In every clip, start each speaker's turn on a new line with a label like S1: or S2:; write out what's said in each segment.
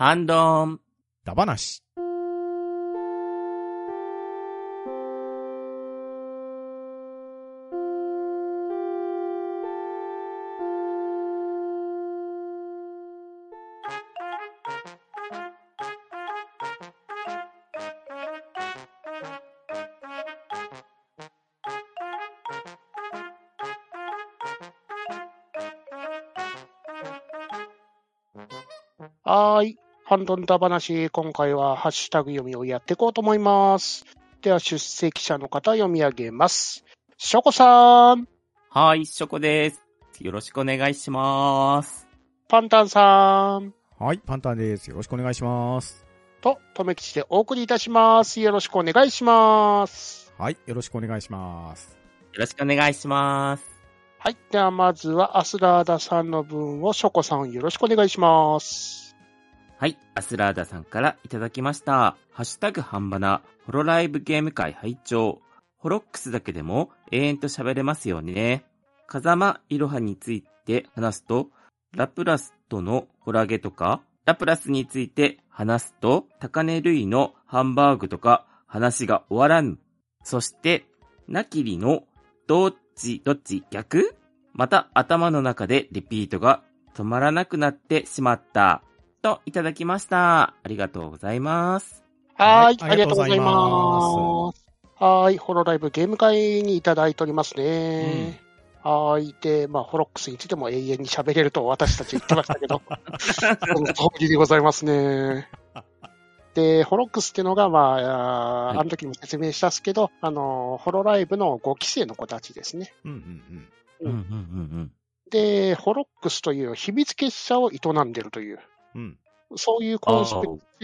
S1: ハンドン。
S2: ダバなし。
S3: はーい。ハンドンダ話、今回はハッシュタグ読みをやっていこうと思います。では、出席者の方読み上げます。ショコさん、
S1: はい、ショコです。よろしくお願いします。
S3: パンタンさん、
S2: はい、パンタンです。よろしくお願いします。
S3: と、とめきちでお送りいたします。よろしくお願いします。
S2: はい、よろしくお願いします。
S1: よろしくお願いします。
S3: はい。では、まずは、アスラーダさんの分をショコさん、よろしくお願いします。
S1: はい、アスラーダさんからいただきました。ハッシュタグ半ばな、ホロライブゲーム会拝聴ホロックスだけでも永遠と喋れますよね。風間いろはについて話すと、ラプラスとのホラゲとか、ラプラスについて話すと、高根類のハンバーグとか話が終わらぬ。そして、ナキリのどっちどっち逆？また頭の中でリピートが止まらなくなってしまった。といただきました。ありがとうございます。
S3: はーい。
S2: はい
S3: ありがとうございます。はーい。ホロライブゲーム会にいただいておりますね。はーい。で、まあ、ホロックスについても永遠に喋れると私たち言ってましたけど、その通りでございますね。で、ホロックスっていうのが、まあ、あー
S1: はい
S3: あの時も説明したっすけど、あの、ホロライブの5期生の子たちですね。
S2: うんうん
S1: うんうんうん
S3: で、ホロックスという秘密結社を営んでるという、そういうコンセ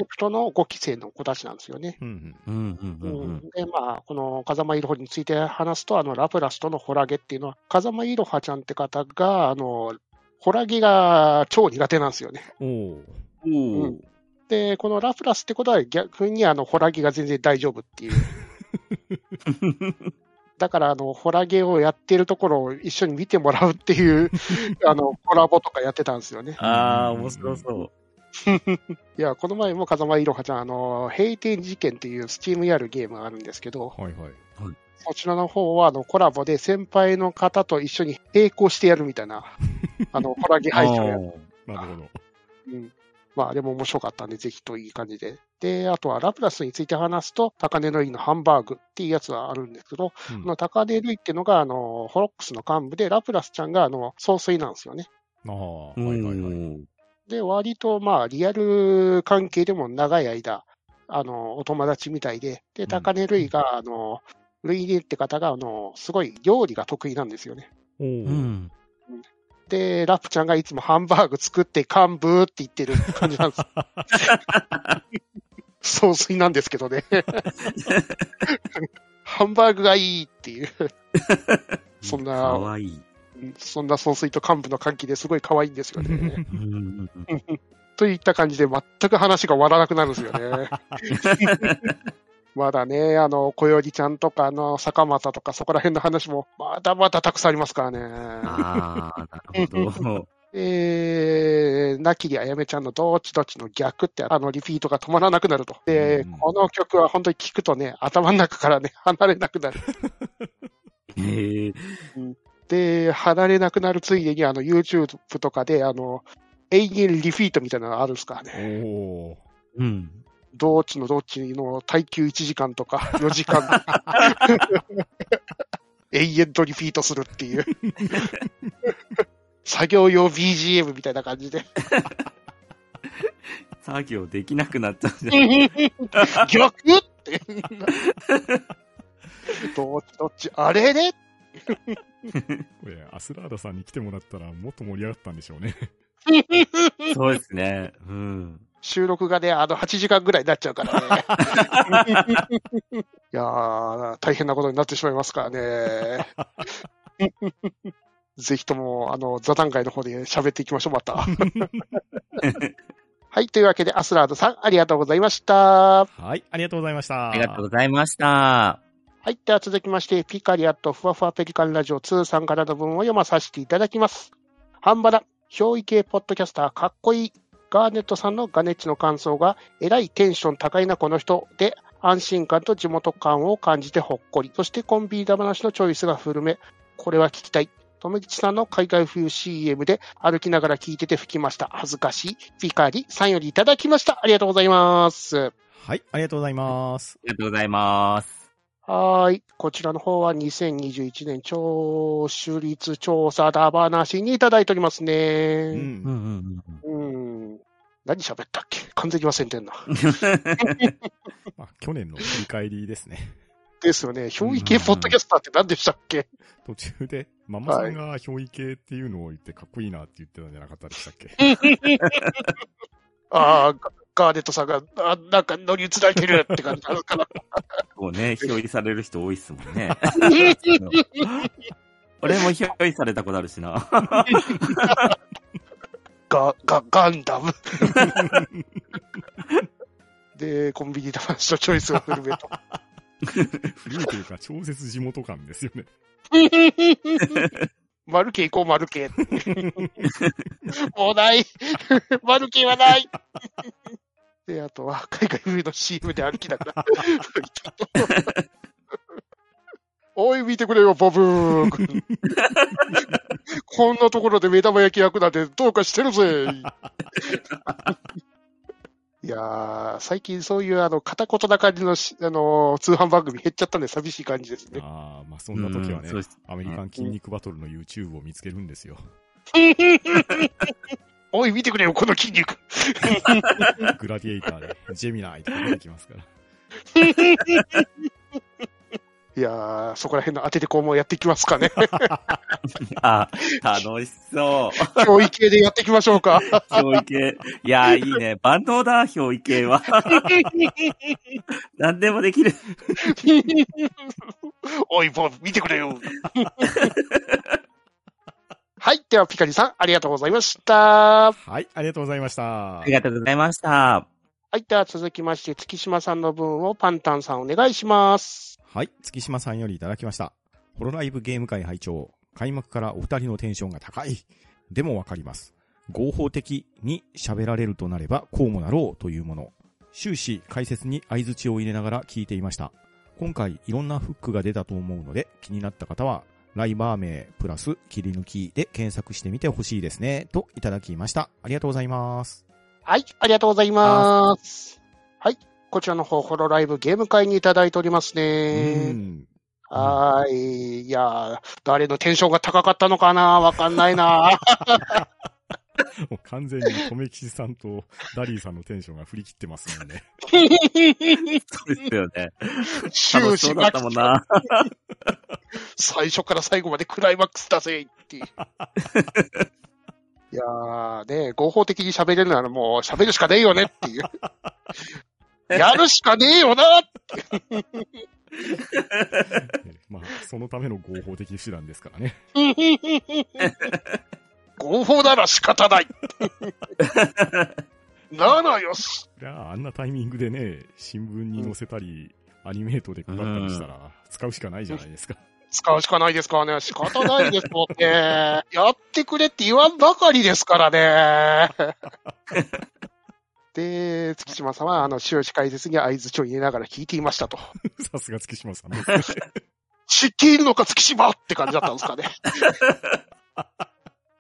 S3: プトの5期生の子たちなんですよね。
S2: うん
S1: うん。うんうんうんうん。
S3: で、まあ、この風間いろはについて話すと、あの、ラプラスとのホラゲっていうのは、風間いろはちゃんって方が、あの、ホラゲが超苦手なんですよね。で、このラプラスってことは逆にあの、ホラゲが全然大丈夫っていう。だから、あの、ホラゲをやってるところを一緒に見てもらうっていう、あの、コラボとかやってたんですよね。
S1: あー、面白そう。
S3: いや、この前も風間いろはちゃん、あの、閉店事件っていうスチームやるゲームがあるんですけど、
S2: はいはい。
S3: そちらの方は、あの、コラボで先輩の方と一緒に並行してやるみたいな、あの、コラゲ配信をやる。
S2: なるほど。
S3: うん。まあ、でも面白かったんで、ぜひといい感じで。で、あとはラプラスについて話すと、高根の井のハンバーグっていうやつはあるんですけど、
S2: うん
S3: この高根類っていうのが、あの、ホロックスの幹部で、ラプラスちゃんが、あの、総帥なんですよね。
S2: ああ、は
S1: う
S2: いはいはい。
S1: ん。
S3: で、割と、まあ、リアル関係でも長い間、あの、お友達みたいで、で、
S2: うん
S3: 高根類が、あの、ルイネって方が、あの、すごい料理が得意なんですよね。
S1: うん。
S3: で、ラプちゃんがいつもハンバーグ作って幹部って言ってる感じなんです。総帥なんですけどね。ハンバーグがいいっていう、そん
S1: か
S3: な、
S1: わいい。
S3: そんな総帥と幹部の関係ですごい可愛いんですよね。といった感じで全く話が終わらなくなるんですよね。まだね、あの、小よりちゃんとか、あの、坂本とか、そこら辺の話も、まだまだたくさんありますからね。
S1: ああ、なるほど。
S3: えー、なきりあやめちゃんのどっちどっちの逆って、あの、リピートが止まらなくなると。で、
S2: うん
S3: この曲は本当に聴くとね、頭の中からね、離れなくなる。
S1: へえ。
S3: で、離れなくなるついでに、あの、YouTube とかで、あの、永遠リフィートみたいなのがあるんですからね。
S1: うん。
S3: どっちのどっちの耐久1時間とか 4時間とか 永遠とリピートするっていう。作業用 BGM みたいな感じで。
S1: 作業できなくなっちゃうじゃん。
S3: 逆って。どっちどっち？あれれ
S2: これ、アスラーダさんに来てもらったらもっと盛り上がったんでしょうね。
S1: そうですね。うん。
S3: 収録がね、あの8時間ぐらいになっちゃうからね。いやー、大変なことになってしまいますからね。ぜひとも、あの、座談会の方で喋っていきましょう、また。はい、というわけで、アスラードさん、ありがとうございました。
S2: はい、ありがとうございました。
S1: ありがとうございました。
S3: はい。では続きまして、ピカリアットふわふわペリカンラジオ2さんからの文を読まさせていただきます。ハンバラ、憑依系ポッドキャスターかっこいい。ガーネットさんのガネッチの感想が、えらいテンション高いなこの人で、安心感と地元感を感じてほっこり。そしてコンビニダ話のチョイスが古め。これは聞きたい。とめきちさんの海外冬 CM で歩きながら聞いてて吹きました。恥ずかしい。ピカリさんよりいただきました。ありがとうございます。
S2: はい、ありがとうございます。
S1: ありがとうございます。
S3: はーい。こちらの方は2021年聴取率調査だ話にいただいております
S2: う。
S3: ね。
S1: うんんうん
S3: うん。何喋ったっけ？完全に忘れてんな。
S2: まあ、去年の振り返りですね。
S3: ですよね。憑依系ポッドキャスターって何でしたっけ？
S2: 途中で、ママさんが憑依系っていうのを言ってかっこいいなって言ってたんじゃなかったでしたっけ？
S3: ああ、ガガーネットさんが、あなんか乗り移られてるって感じなのかな。
S1: こうね、表示される人多いっすもんね。俺も表示されたことあるしな。
S3: ガ、ガ、ガンダム。で、コンビニで話とチョイスが古めと。
S2: 古いというか、超絶地元感ですよね。
S3: マルケ行こう、マルケ。もうない。マルケはない。で、あとは、海外風の CM で歩きながら。おい、見てくれよ、ボブー君。こんなところで目玉焼き焼くなんてどうかしてるぜ。いやー、最近そういうあの、片言な感じのし、あのー通販番組減っちゃったんで寂しい感じですね。
S2: ああ、まあそんな時はねアメリカン筋肉バトルの YouTube を見つけるんですよ。
S3: おい、見てくれよ、この筋肉。
S2: グラディエイターで、ジェミナイとか出てきますから。
S3: いやー、そこら辺の当ててこうもやっていきますかね。
S1: あ、楽しそう。
S3: 教育系でやっていきましょうか。
S1: 表意系。いや、いいね。万能だ、表意系は。何でもできる。
S3: おい、ボブ、見てくれよ。はい。では、ピカリさん、ありがとうございました。
S2: はい、ありがとうございました
S1: あり。がとうございました。
S3: はい。では、続きまして、月島さんの分をパンタンさんお願いします。
S2: はい、月島さんよりいただきました。ホロライブゲーム会拝聴開幕からお二人のテンションが高い。でもわかります。合法的に喋られるとなればこうもなろうというもの。終始解説に相槌を入れながら聞いていました。今回いろんなフックが出たと思うので気になった方はライバー名プラス切り抜きで検索してみてほしいですね。といただきました。ありがとうございます。
S3: はい。ありがとうございます。はい。こちらの方、ホロライブゲーム会にいただいております
S2: う
S3: ね。
S2: ん。
S3: はーい。いやー、誰のテンションが高かったのかな？わかんないな
S2: もう完全に留吉さんとダリーさんのテンションが振り切ってますもんね。
S1: そうですよね。
S3: 終始が
S1: ったもんな。
S3: 最初から最後までクライマックスだぜっていう。いやーね、合法的に喋れるならもう喋るしかねえよねっていう。やるしかねえよな
S2: まあ、そのための合法的手段ですからね。
S3: 合法なら仕方ない。ならよし。
S2: いやあんなタイミングでね、新聞に載せたり、アニメートで配ったりしたら、使うしかないじゃないですか。
S3: 使うしかないですからね。仕方ないですもんね。やってくれって言わんばかりですからね。で、月島さんは、あの、終始解説に合図を入れながら聞いていましたと。
S2: さすが月島さんね。
S3: 知っているのか、月島って感じだったんですかね。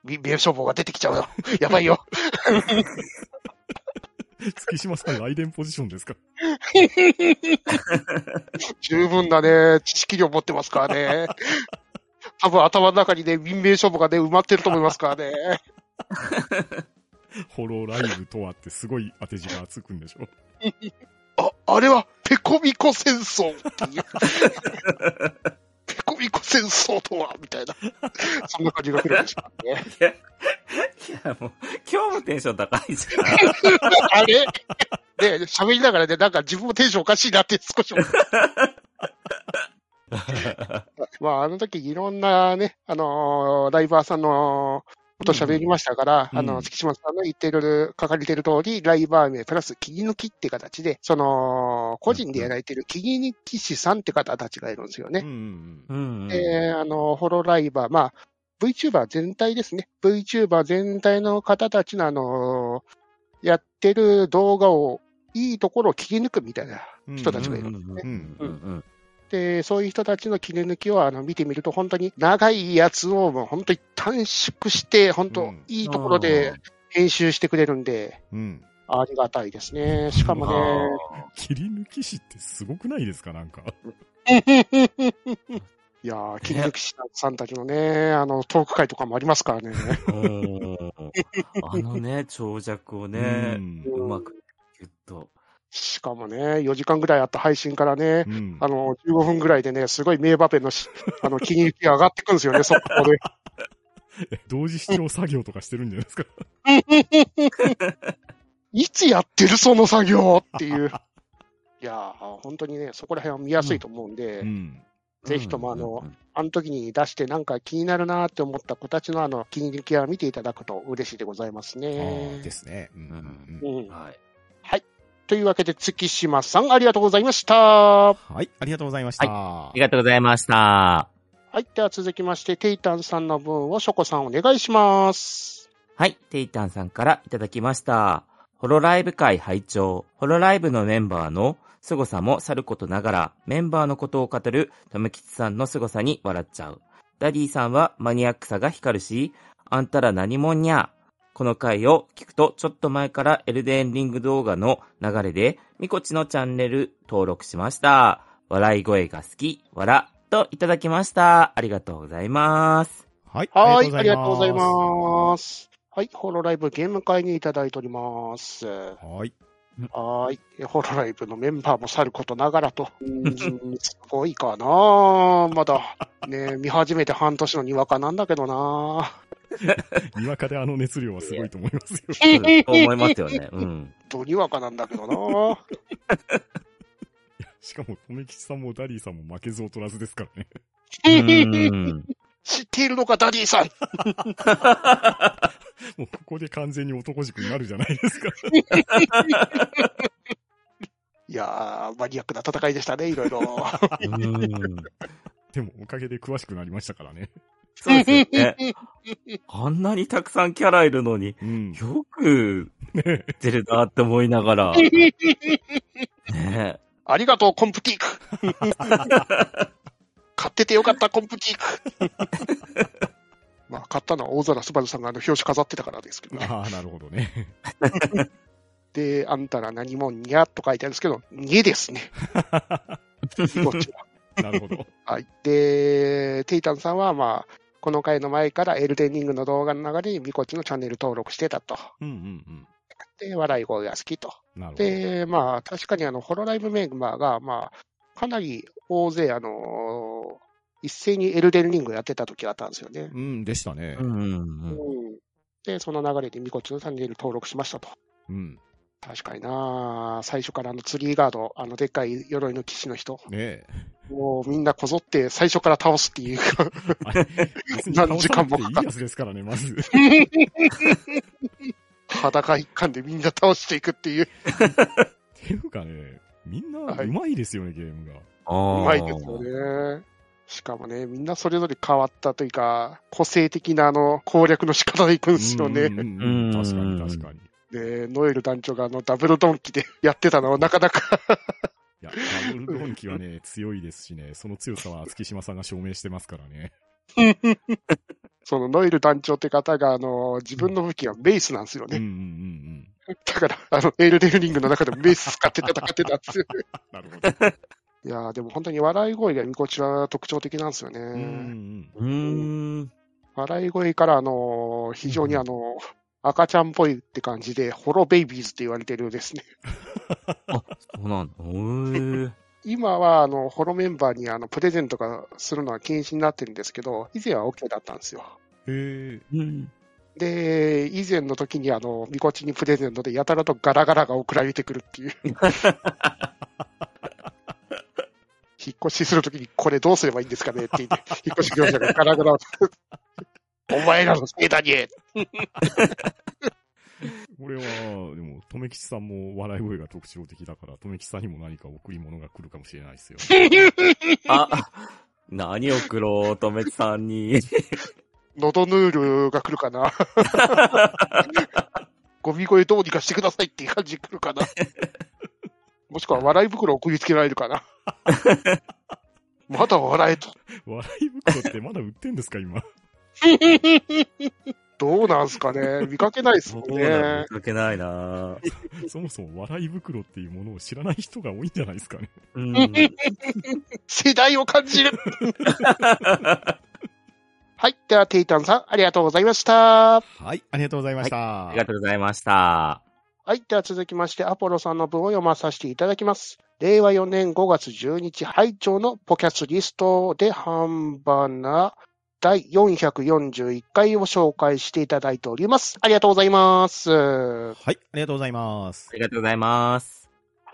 S3: 民兵消防が出てきちゃうよ。やばいよ。
S2: 月島さん、ライデンポジションですか？
S3: 十分なね、知識量持ってますからね。多分頭の中にね、民兵消防がね、埋まってると思いますからね。
S2: ホロライブとはってすごい当て字がつくんでしょ。
S3: あ、あれは、ペコミコ戦争っていう。ペコミコ戦争とはみたいな。そんな感じが来るんですかね。
S1: いや、もう、今日もテンション高いじゃん。
S3: あれ？で、喋りながらね、なんか自分もテンションおかしいなって少し思った。まあ、あの時いろんなね、あのーライバーさんのこと喋りましたから、
S2: うん
S3: あの、月島さんの言ってる、書かれてる通り、ライバー名プラス切り抜きって形で、その、個人でやられてる切り抜き師さんって方たちがいるんですよね。
S2: うんうん
S1: うんうん。
S3: で、あの、ホロライバー、まあ、VTuber 全体ですね。VTuber 全体の方たちのあの、やってる動画を、いいところを切り抜くみたいな
S2: うん
S3: 人たちがいる。
S1: うんうん
S2: うん
S1: うんうん
S3: で、そういう人たちの切り抜きをあの見てみると、本当に長いやつをもう本当に短縮して、本当
S2: うん
S3: いいところで編集してくれるんで、
S2: うん。
S3: ありがたいですね。しかもね、
S2: 切り抜き師ってすごくないですかなんか。
S3: いやー、切り抜き師さんたちのね、あの、トーク会とかもありますからね。
S1: うん あのね、長尺をね
S2: う、ん
S1: うまくギュッと。
S3: しかもね、4時間ぐらいあった配信からね、
S2: うん
S3: あの、15分ぐらいでね、すごい名場面のし、あの、切り抜きが上がってくるんですよね、速攻で。
S2: え同時視聴作業とかしてるんじゃないですか？
S3: いつやってるその作業っていう。いやー、本当にね、そこら辺は見やすいと思うんで、
S2: うん。
S3: ぜひともあの
S1: うん
S3: あの時に出してなんか気になるなって思った子たちのあの、切り抜きは見ていただくと嬉しいでございます
S2: あ
S3: ね
S2: あ、で。すね。うんうん
S3: う
S2: うん
S3: ん。
S1: はい。
S3: というわけで、月島さん、ありがとうございました。
S2: はい、ありがとうございました。
S1: ありがとうございました。
S3: はい。では続きまして、テイタンさんの分をショコさんお願いします。
S1: はい、テイタンさんからいただきました。ホロライブ会拝聴ホロライブのメンバーの凄さもさることながら、メンバーのことを語るとめきちさんの凄さに笑っちゃう。ダディさんはマニアックさが光るし、あんたら何もんにゃ。この回を聞くと、ちょっと前からエルデンリング動画の流れで、みこちのチャンネル登録しました。笑い声が好き、笑、といただきました。ありがとうございます。
S2: はい、
S3: はい。ありがとうござい
S2: す。
S3: ます。はい。ホロライブゲーム会にいただいております。
S2: はい。
S3: はい。ホロライブのメンバーもさることながらと。すごいかなまだ、ね、見始めて半年のにわかなんだけどな
S2: にわかであの熱量はすごいと思いますよ。
S1: 思いますよね。うん。
S3: とにわかなんだけどな
S2: しかも、とめきちさんもダディさんも負けず劣らずですからね。
S1: うん
S3: 知っているのか、ダディさん。
S2: もうここで完全に男塾になるじゃないですか。
S3: いやー、マニアックな戦いでしたね、いろいろ。
S1: うん
S2: でも、おかげで詳しくなりましたからね。
S1: そうですよね。あんなにたくさんキャラいるのに、
S2: うん。
S1: よく
S2: ね
S1: 出るなって思いながら。ね
S3: ありがとう、コンプティーク。買っててよかった、コンプティーク。まあ、買ったのは大空すばるさんがあの表紙飾ってたからですけどね。
S2: ああ、なるほどね。
S3: で、あんたら何もにゃっと書いてあるんですけど、にですね。こっちは
S2: なるほど。
S3: はい。で、テイタンさんは、まあ、この回の前からエルデンリングの動画の流れにミコチのチャンネル登録してたと。
S2: うんうん
S3: で、笑い声が好きと。
S2: うん。なるほど。
S3: で、まあ、確かにあの、ホロライブメンバーが、まあ、かなり大勢、あの一斉にエルデンリングやってた時があったんですよね。
S2: うん、でしたね
S1: う。んうん
S3: うん。で、その流れでミコチのチャンネル登録しましたと。
S2: うん。
S3: 確かにな最初からあのツリーガード、あのでっかい鎧の騎士の人、
S2: ねえ。
S3: もうみんなこぞって最初から倒すっていうか、何時間も
S2: 倒さなくていいやつですからね、まず。
S3: 裸一貫でみんな倒していくっていう、
S2: っていうかね、みんな
S3: はいう
S2: まいですよね、ゲームが。
S3: うまいですよね。しかもね、みんなそれぞれ変わったというか、個性的なあの攻略の仕方でいくんですよね。
S2: うん確かに確かに。
S3: で、ノエル団長があのダブルドンキで やってたのはなかなか
S2: いや、ダブルドンキはね、強いですしね、その強さは月島さんが証明してますからね。
S3: そのノエル団長って方が、あの、自分の武器はベースなんですよ
S2: うんうんう
S3: ね。
S2: ん
S3: だから、あの、エールデルリングの中でもベース使って戦ってたんですよ。
S2: うん。なるほど。
S3: いやーでも本当に笑い声がみこちは特徴的なんですよね。
S2: うんうん
S1: うーん。
S3: 笑い声から、あの、非常にあの、赤ちゃんっぽいって感じで、ホロベイビーズって言われてるですね。
S1: あ、そうなんだ。
S3: 今は、あの、ホロメンバーにあの、プレゼントがするのは禁止になってるんですけど、以前は OK だったんですよ。
S2: へえ。
S1: うん。
S3: で、以前の時にあの、みこちにプレゼントでやたらとガラガラが送られてくるっていう。引っ越しするときにこれどうすればいいんですかねって言って、引っ越し業者がガラガラを。お前らのせいだに
S2: これは、でも、とめきちさんも笑い声が特徴的だから、とめきちさんにも何か贈り物が来るかもしれないですよ。
S1: あ、何送ろう、とめきさんに。
S3: ノドヌールが来るかな ゴミ声どうにかしてくださいっていう感じ来るかな。もしくは笑い袋送りつけられるかな。まだ笑えと。
S2: 笑い袋ってまだ売ってんですか、今？
S3: どうなんすかね？見かけないですもんね
S1: 見。かけないな
S2: そもそも笑い袋っていうものを知らない人が多いんじゃないですかね。
S1: うん。
S3: 世代を感じる。はい。では、テイタンさん、ありがとうございました。
S2: はい、ありがとうございました。
S1: ありがとうございました。
S3: はい。では続きまして、アポロさんの文を読まさせていただきます。令和4年5月12日、拝聴のポキャスリストで販売な第441回を紹介していただいております。ありがとうございます。は
S2: はい、ありがとうございます
S1: あ。りがとうございます。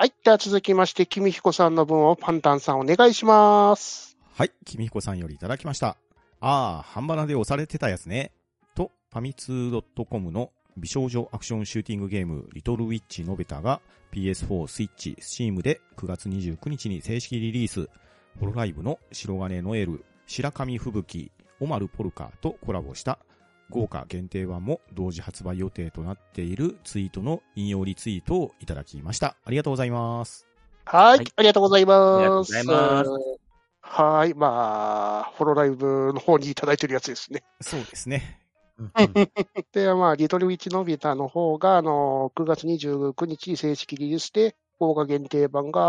S3: い。では続きまして、君彦さんの文をパンタンさんお願いします。
S2: はい、君彦さんよりいただきました。ああ、半ばなで押されてたやつね。と、ファミツー .com の美少女アクションシューティングゲーム、リトルウィッチノベタが PS4、スイッチ、スチームで9月29日に正式リリース。ホロライブの白金ノエル、白神吹雪、オマルポルカとコラボした豪華限定版も同時発売予定となっているツイートの引用リツイートをいただきました。ありがとうございます。
S3: はい。
S1: はい
S3: ありがとうございます。
S1: ありがとうございます
S3: はい。まあ、ホロライブの方にいただいてるやつですね。
S2: そうですね。
S1: うん
S3: で、まあ、リトルウィッチノビタの方が、あの、9月29日正式リリースで、豪華限定版が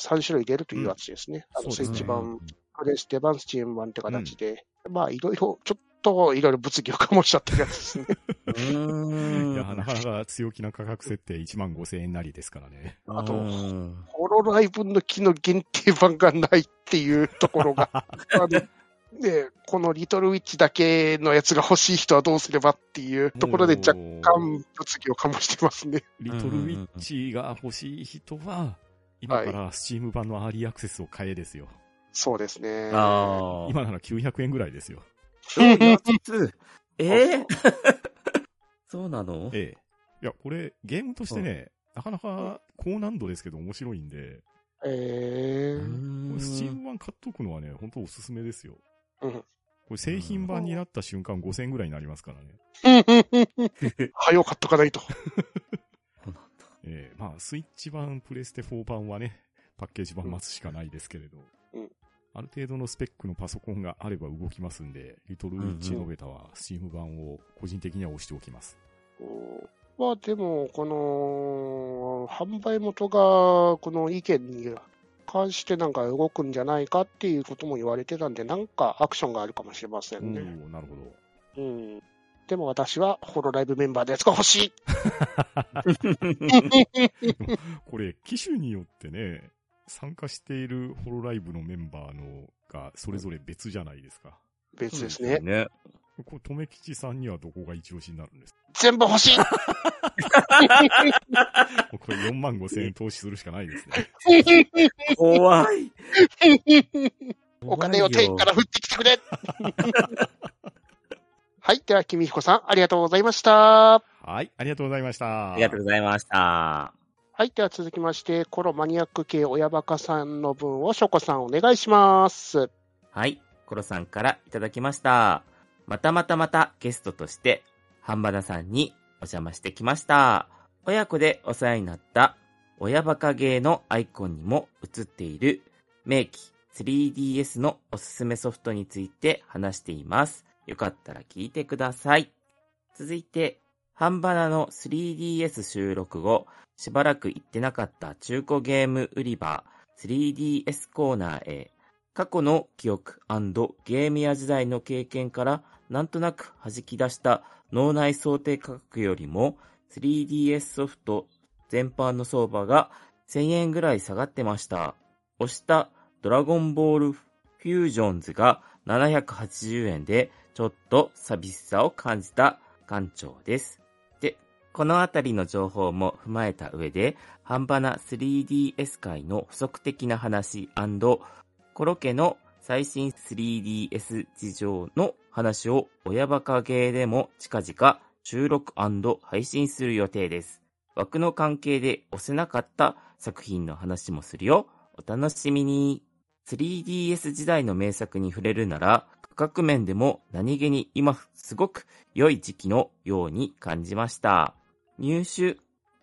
S3: 3種類出るというやつですね。あの、スイッチ版、プレステ版、スチーム版って形で、まあ、いろいろ、ちょっと、いろいろ物議を醸しちゃってるやつですね。
S1: うーん
S2: いや、なかなか強気な価格設定1万5千円なりですからね。
S3: あと
S1: うん
S3: ホロライブの木の限定版がないっていうところが、あの、ね、このリトルウィッチだけのやつが欲しい人はどうすればっていうところで若干物議を醸してますね。
S2: リトルウィッチが欲しい人は、今からスチーム版のアーリーアクセスを買えですよ。
S3: そうですね。
S1: ああ。
S2: 今なら900円ぐらいですよ。
S1: え安えー？そうなの？
S2: ええ。いや、これ、ゲームとしてね、なかなか高難度ですけど面白いんで、
S3: え
S1: う
S3: ー
S1: ーん
S2: スチーム版買っとくのはね、本当おすすめですよ。
S3: うん
S2: これ製品版になった瞬間5000円ぐらいになりますからね。
S3: はよ買っとかないと。
S2: ええまあ、スイッチ版、プレステ4版はね、パッケージ版待つしかないですけれど、
S3: うん
S2: ある程度のスペックのパソコンがあれば動きますんで、リトルウィッチノベタはスチーム版を個人的には押しておきます。
S3: うんまあでも、この、販売元が、この意見に関してなんか動くんじゃないかっていうことも言われてたんで、なんかアクションがあるかもしれませ
S2: お
S3: んね。
S2: ーなるほど。
S3: うん。でも私は、ホロライブメンバーのやつが欲しい
S2: これ、機種によってね、参加しているホロライブのメンバーのがそれぞれ別じゃないですか。
S3: 別ですね。
S1: ね。
S2: これ、とめきちさんにはどこが一押しになるんです？か
S3: 全部欲しい
S2: これ4万5千円投資するしかないですね。
S1: 怖い。
S3: お金を天から降ってきてくれ はい。では、君彦さん、ありがとうございました。
S2: はい、ありがとうございました。
S1: ありがとうございました。
S3: はい。では続きまして、コロマニアック系親バカさんの分をショコさんお願いします。
S1: はい。コロさんからいただきました。またまたまたゲストとして、ハンバナさんにお邪魔してきました。親子でお世話になった親バカゲーのアイコンにも映っている名機 3DS のおすすめソフトについて話しています。よかったら聞いてください。続いて、ハンバナの 3DS 収録後、しばらく行ってなかった中古ゲーム売り場 3DS コーナーへ過去の記憶ゲームや時代の経験からなんとなく弾き出した脳内想定価格よりも 3DS ソフト全般の相場が1000円ぐらい下がってました。押したドラゴンボールフュージョンズが780円でちょっと寂しさを感じた館長です。このあたりの情報も踏まえた上で、半端な 3DS 界の補足的な話コロケの最新 3DS 事情の話を親バカゲーでも近々収録配信する予定です。枠の関係で押せなかった作品の話もするよ。お楽しみに。3DS 時代の名作に触れるなら、価格面でも何気に今すごく良い時期のように感じました。入手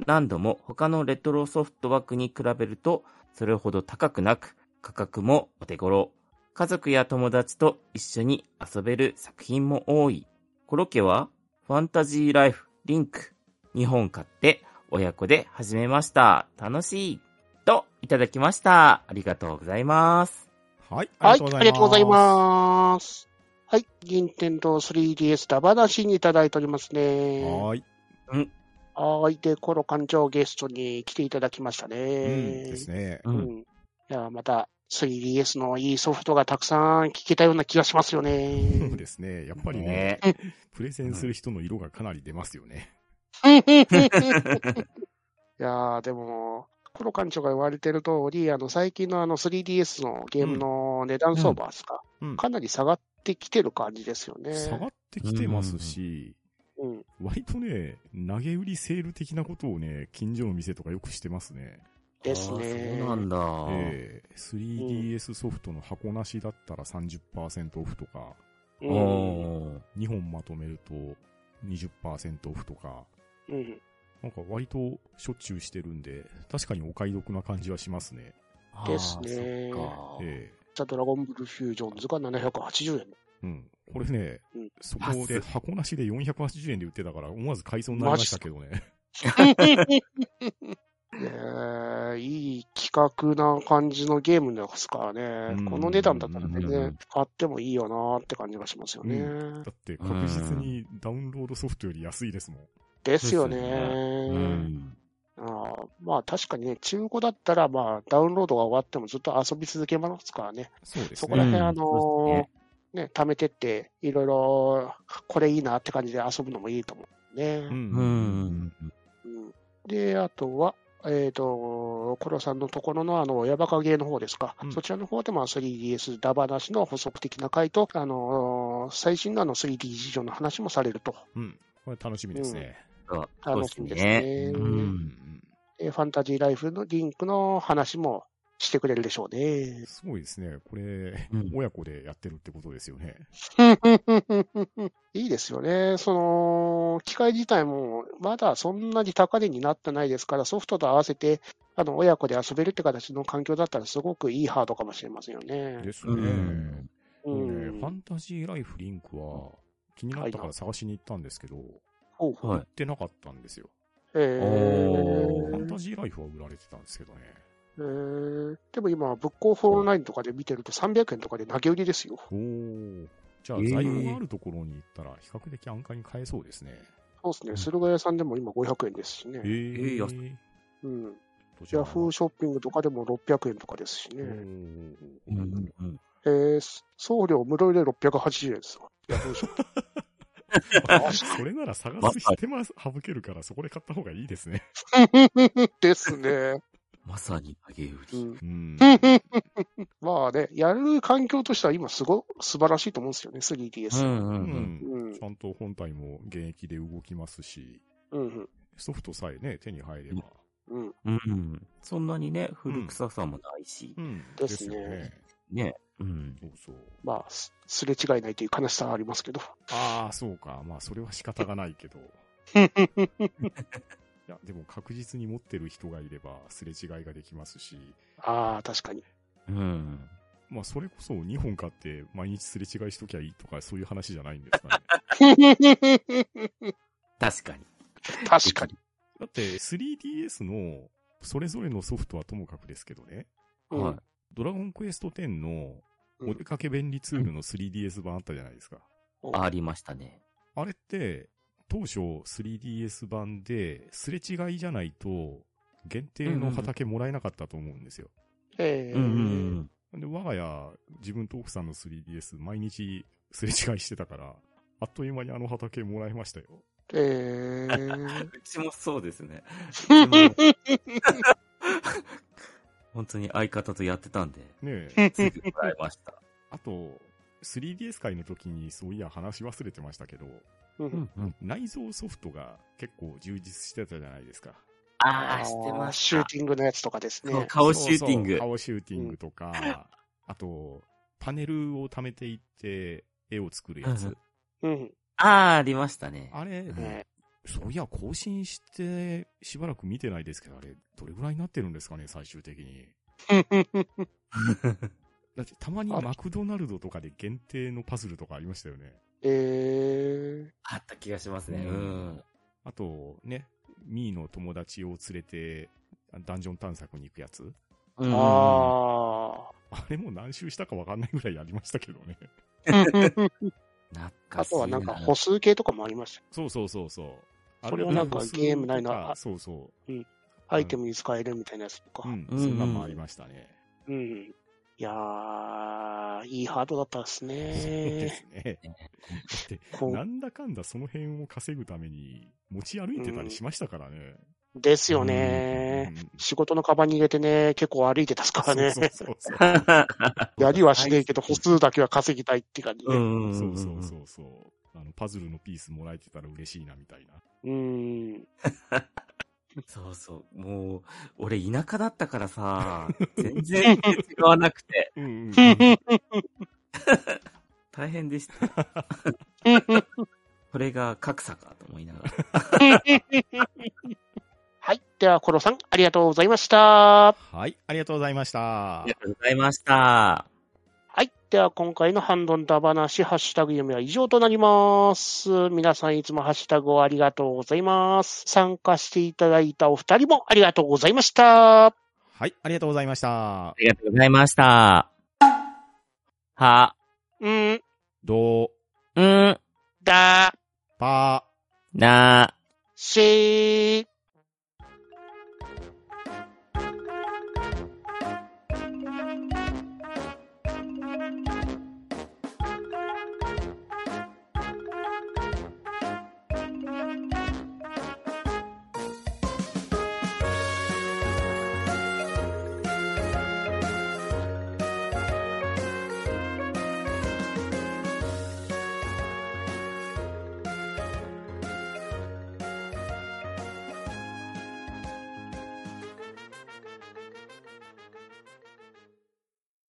S1: 難度も他のレトロソフト枠に比べるとそれほど高くなく、価格もお手頃。家族や友達と一緒に遊べる作品も多い。コロケはファンタジーライフリンク2本買って親子で始めました。楽しい。といただきました。ありがとうございます。
S2: はい。
S3: ありがとうございます。はい、任天堂 3DS ダバなしにいただいておりますね。
S2: はーい。
S3: はい、で、コロ館長ゲストに来ていただきましたね。
S2: うん。ですね。
S1: う。
S3: うんん。いや、また 3DS のいいソフトがたくさん聞けたような気がしますよ
S2: そう
S3: ね。
S2: ですね。やっぱりね、
S1: ね
S2: プレゼンする人の色がかなり出ますよね。
S3: いやー、でも、コロ館長が言われてる通り、あの、最近のあの 3DS のゲームの値段相場ですか、
S2: うん。
S3: かなり下がってきてる感じですよね。
S2: 下がってきてますし、
S3: うん。
S2: 割とね、投げ売りセール的なことをね、近所の店とかよくしてますね。
S3: ですね。
S1: そうなんだ。
S2: ええ 3DS ソフトの箱なしだったら30%オフとか、
S3: うん。
S1: おー
S2: 2本まとめると20%オフとか、
S3: うん。
S2: なんか割としょっちゅうしてるんで、確かにお買い得な感じはしますね。
S3: ですね
S1: あーそっか
S2: え
S3: ザ・ドラゴンブルーフュージョンズが780円。
S2: えうん。これね、
S3: うん
S2: そこで箱なしで480円で売ってたから思わず買いそうになりましたけどね。
S3: ねえ いい企画な感じのゲームですからね。
S2: うん
S3: この値段だったら全
S1: うん
S3: 然買ってもいいよなって感じがしますよね。
S2: うだって確実にダウンロードソフトより安いですもん。
S3: ですよね。ああまあ確かにね、中古だったらまあダウンロードが終わってもずっと遊び続けますからね。
S2: そうです
S3: そこら
S2: ね。
S3: 辺、
S1: うん
S3: あの
S1: そうです
S3: ね、貯めてって、いろいろこれいいなって感じで遊ぶのもいいと思うね。
S2: うん。
S1: うん。
S3: うんで、あとは、えっ、と、コロさんのところのあの、親バカゲーの方ですか。
S2: うん
S3: そちらの方でも 3DS ダバなしの補足的な回と、あの、最新のあの 3D 事情の話もされると。
S2: うん。これ楽しみですね。
S1: そう
S3: 楽しみですね。
S1: う
S2: うん
S3: ファンタジーライフのリンクの話もしてくれるでしょうね。
S2: すごいですね。これ、
S1: うん
S2: 親子でやってるってことですよね。
S3: いいですよね。その、機械自体もまだそんなに高値になってないですから、ソフトと合わせて、あの、親子で遊べるって形の環境だったらすごくいいハードかもしれませんよね。
S2: ですね。
S1: うん。
S2: ね、
S3: ん
S2: ファンタジーライフリンクは気になったから探しに行ったんですけど、
S1: はい
S2: 売ってなかったんですよ。
S3: え
S1: おー
S2: ファンタジーライフは売られてたんですけどね。
S3: えーでも今、ブックオフオンラインとかで見てると300円とかで投げ売りですよ。
S2: おー。じゃあ、
S1: えー
S2: 在庫があるところに行ったら、比較的安価に買えそうですね。
S3: そうですね。駿河屋さんでも今500円ですしね。
S2: えー、
S1: 安
S3: うん。
S2: どちら
S3: ヤフーショッピングとかでも600円とかですしね。
S2: おー
S1: うんうんうん。
S3: えー送料無料で680円ですわ。ヤフーショッピン
S2: あ それなら探す手間省けるから、そこで買った方がいいですね。
S3: グ。ですね。
S1: まさに投げ売
S3: う
S1: り。
S3: ん
S2: うん。
S3: まあね、やる環境としては今すご、素晴らしいと思うんですよね、
S1: う
S3: 3DS。
S1: んう
S2: うん
S1: うん。
S3: うん
S2: ちゃんと本体も現役で動きますし、
S3: うん。うん。
S2: ソフトさえね、手に入れば。
S3: うん。
S1: うん。そんなにね、古臭さもないし。
S2: うん。
S3: ですね
S2: よね。
S1: ね。うん。
S2: そうそう。
S3: まあ、すすれ違いないという悲しさはありますけど。
S2: ああ、そうか。まあ、それは仕方がないけど。いや、でも確実に持ってる人がいれば、すれ違いができますし、
S3: ああ、確かに。
S1: うん。
S2: まあ、それこそ2本買って毎日すれ違いしときゃいいとか、そういう話じゃないんですかね。
S1: 確かに。
S3: 確かに。
S2: だって、3DS の、それぞれのソフトはともかくですけどね、
S3: うん
S1: はい。
S2: ドラゴンクエスト10の
S3: うん
S2: お出かけ便利ツールの 3DS 版あったじゃないですか。
S1: ありましたね。
S2: あれって、当初 3DS 版で、すれ違いじゃないと、限定の畑もらえなかったと思うんですよ。
S3: ええ
S1: うんうんうん。
S2: で、我が家、自分と奥さんの 3DS、毎日すれ違いしてたから、あっという間にあの畑もらいましたよ。
S3: ええ
S1: うちもそうですね。本当に相方とやってたんで、
S2: ねえ。
S1: すぐもらいました。
S2: あと、3DS 会の時にそういや話し忘れてましたけど、
S3: うん
S1: うん。
S2: 内蔵ソフトが結構充実してたじゃないですか。
S1: ああ、してま
S3: シュー。ティングのやつとかですね。
S1: 顔シューティング
S2: そうそう顔シューティングとか、あと、パネルを貯めていって絵を作るやつ。
S1: うん
S3: うん。
S1: ああ、ありましたね。
S2: あれ、
S3: ね
S2: そういや、更新して、しばらく見てないですけど、あれ、どれぐらいになってるんですかね、最終的に。だって、たまにマクドナルドとかで限定のパズルとかありましたよね。
S3: え
S1: あった気がしますね。
S2: う
S1: うんん。
S2: あと、ね、ミーの友達を連れて、ダンジョン探索に行くやつ。
S1: うん
S3: ー、あ
S2: あれも何周したかわかんないぐらいやりましたけどね。
S3: あとはなんか歩数計とかもありました。
S2: そうそうそうそう。
S3: それはなんかゲーム内の
S2: とか
S3: あ
S2: そうそ
S3: アイテムに使えるみたいなやつと
S2: う。
S3: か。
S2: うん、
S1: うん
S2: そんなんもありましたね。
S3: うん。いやー、いいハードだったです
S2: そうで
S3: ね。
S2: すね。なんだかんだその辺を稼ぐために持ち歩いてたりしましたからね。
S3: ですよね。
S2: うん
S3: 仕事のカバンに入れてね、結構歩いてたっすからね。
S2: そうそうそう
S3: やりはしねえけど、歩数だけは稼ぎたいって感じね。
S1: うん
S2: そうそうそうそう。あの、パズルのピースもらえてたら嬉しいな、みたいな。
S3: うん。
S1: そうそう。もう、俺田舎だったからさ、全然違わなくて、
S2: うんうん
S1: 大変でした。これが格差かと思いながら。
S3: はい。では、コロさん、ありがとうございました。
S2: はい、ありがとうございました
S1: あり。がとうございました。
S3: はい。では、今回のハンドンダ話、ハッシュタグ読みは以上となります。皆さんいつもハッシュタグをありがとうございます。参加していただいたお二人もありがとうございました。
S2: はい、ありがとうございました
S1: あ。りがとうございました。は、
S3: うん、
S2: ど、
S1: ん、
S3: だ、
S2: ぱ、
S1: な、
S3: しー、